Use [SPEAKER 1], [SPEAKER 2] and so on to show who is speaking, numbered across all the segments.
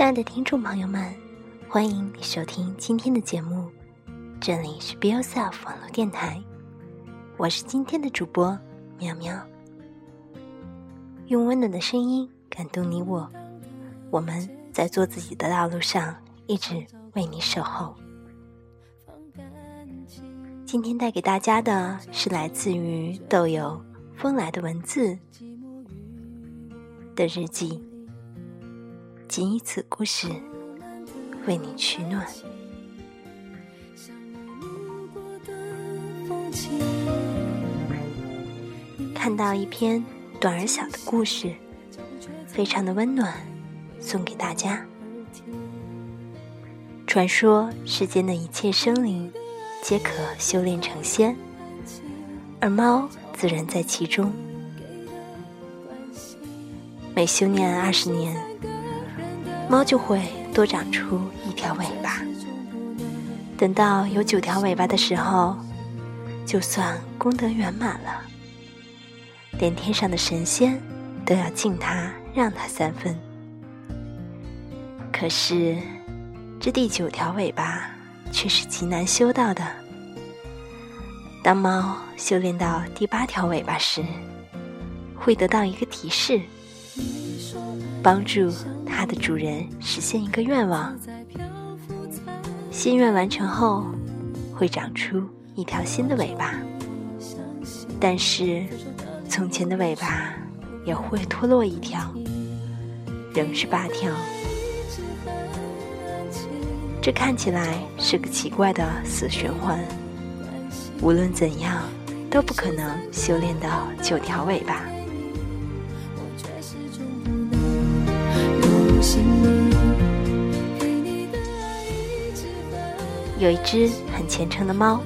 [SPEAKER 1] 亲爱的听众朋友们，欢迎你收听今天的节目，这里是 Be Yourself 网络电台，我是今天的主播苗苗，用温暖的声音感动你我，我们在做自己的道路上一直为你守候。今天带给大家的是来自于豆友风来的文字的日记。仅以此故事为你取暖。看到一篇短而小的故事，非常的温暖，送给大家。传说世间的一切生灵皆可修炼成仙，而猫自然在其中。每修炼二十年。猫就会多长出一条尾巴，等到有九条尾巴的时候，就算功德圆满了，连天上的神仙都要敬他，让他三分。可是，这第九条尾巴却是极难修到的。当猫修炼到第八条尾巴时，会得到一个提示，帮助。它的主人实现一个愿望，心愿完成后会长出一条新的尾巴，但是从前的尾巴也会脱落一条，仍是八条。这看起来是个奇怪的死循环，无论怎样都不可能修炼到九条尾巴。有一只很虔诚的猫，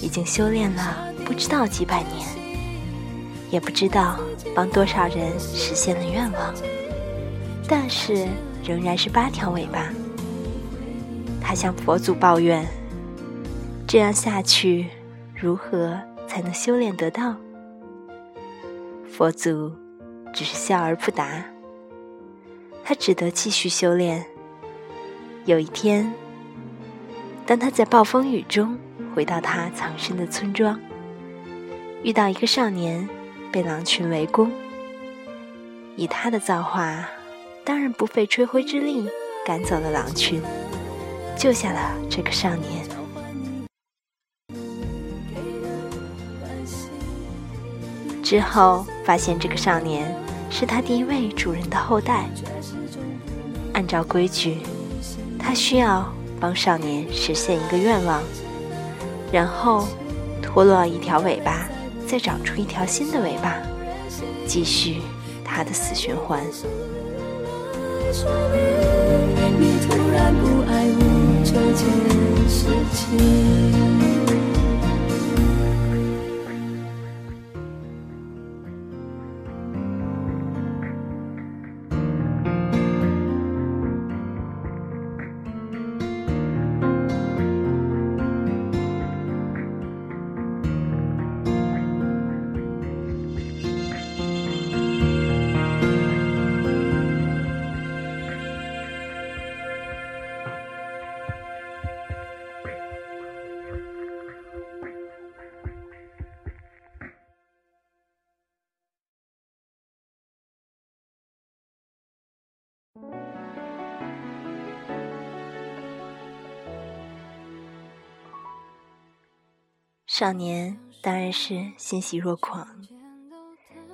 [SPEAKER 1] 已经修炼了不知道几百年，也不知道帮多少人实现了愿望，但是仍然是八条尾巴。他向佛祖抱怨：“这样下去，如何才能修炼得到？”佛祖只是笑而不答。他只得继续修炼。有一天，当他在暴风雨中回到他藏身的村庄，遇到一个少年被狼群围攻。以他的造化，当然不费吹灰之力赶走了狼群，救下了这个少年。之后发现这个少年是他第一位主人的后代。按照规矩，他需要帮少年实现一个愿望，然后脱落一条尾巴，再长出一条新的尾巴，继续他的死循环。少年当然是欣喜若狂。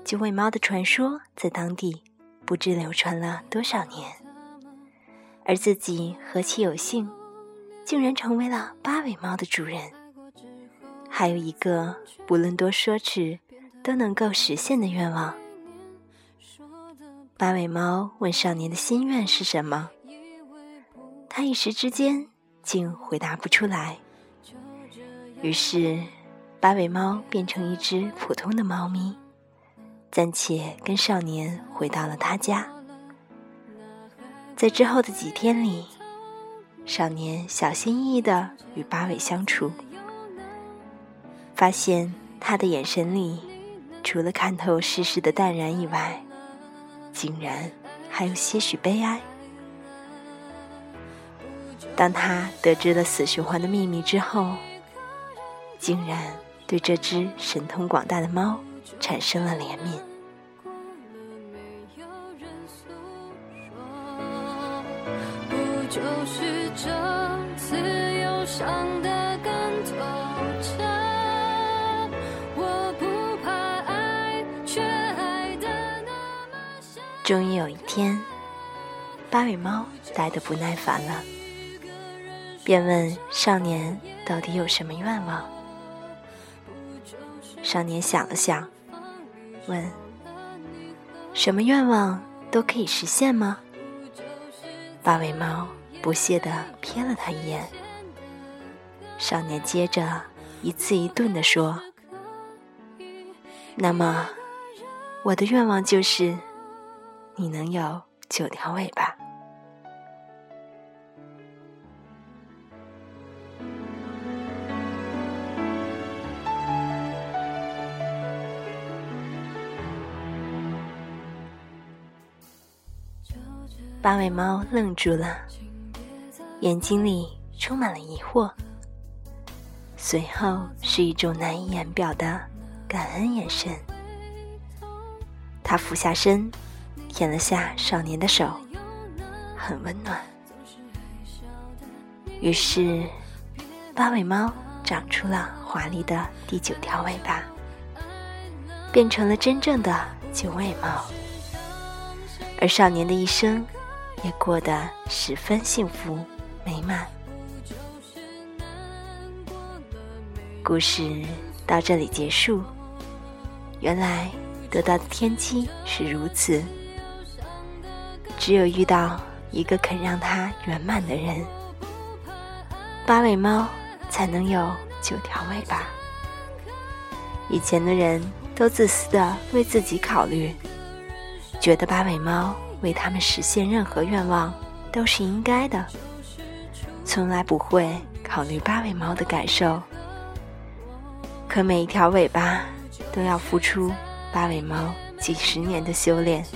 [SPEAKER 1] 九尾猫的传说在当地不知流传了多少年，而自己何其有幸，竟然成为了八尾猫的主人，还有一个不论多奢侈都能够实现的愿望。八尾猫问少年的心愿是什么，他一时之间竟回答不出来。于是，八尾猫变成一只普通的猫咪，暂且跟少年回到了他家。在之后的几天里，少年小心翼翼的与八尾相处，发现他的眼神里，除了看透世事的淡然以外，竟然还有些许悲哀。当他得知了死循环的秘密之后，竟然对这只神通广大的猫产生了怜悯。终于有一天，八尾猫待得不耐烦了，便问少年到底有什么愿望。少年想了想，问：“什么愿望都可以实现吗？”八尾猫不屑地瞥了他一眼。少年接着一字一顿地说：“那么，我的愿望就是。”你能有九条尾巴。八尾猫愣住了，眼睛里充满了疑惑，随后是一种难以言表的感恩眼神。他俯下身。舔了下少年的手，很温暖。于是，八尾猫长出了华丽的第九条尾巴，变成了真正的九尾猫。而少年的一生也过得十分幸福美满。故事到这里结束。原来得到的天机是如此。只有遇到一个肯让它圆满的人，八尾猫才能有九条尾巴。以前的人都自私的为自己考虑，觉得八尾猫为他们实现任何愿望都是应该的，从来不会考虑八尾猫的感受。可每一条尾巴都要付出八尾猫几十年的修炼。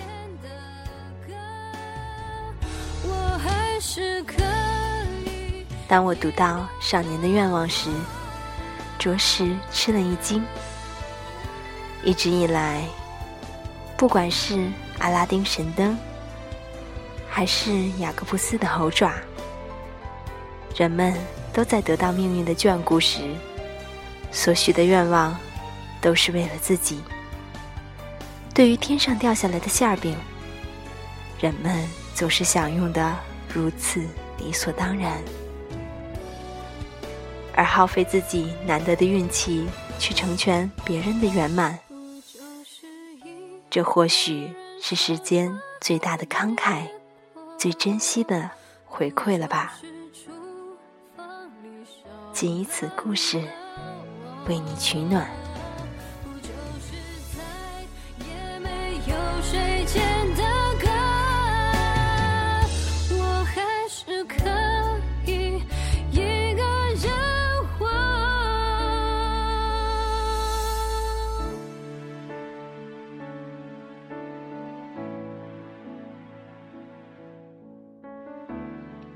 [SPEAKER 1] 当我读到少年的愿望时，着实吃了一惊。一直以来，不管是阿拉丁神灯，还是雅各布斯的猴爪，人们都在得到命运的眷顾时，所许的愿望都是为了自己。对于天上掉下来的馅饼，人们总是享用的如此理所当然。而耗费自己难得的运气去成全别人的圆满，这或许是世间最大的慷慨，最珍惜的回馈了吧。仅以此故事为你取暖。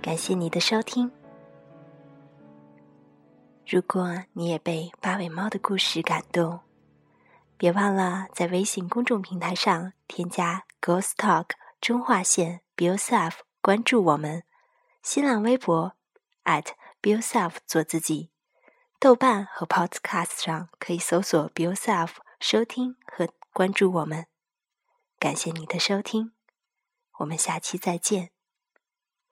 [SPEAKER 1] 感谢你的收听。如果你也被八尾猫的故事感动，别忘了在微信公众平台上添加 “Ghost Talk 中划线 Be Yourself” 关注我们。新浪微博 at @Be Yourself 做自己。豆瓣和 Podcast 上可以搜索 “Be Yourself” 收听和关注我们。感谢你的收听，我们下期再见。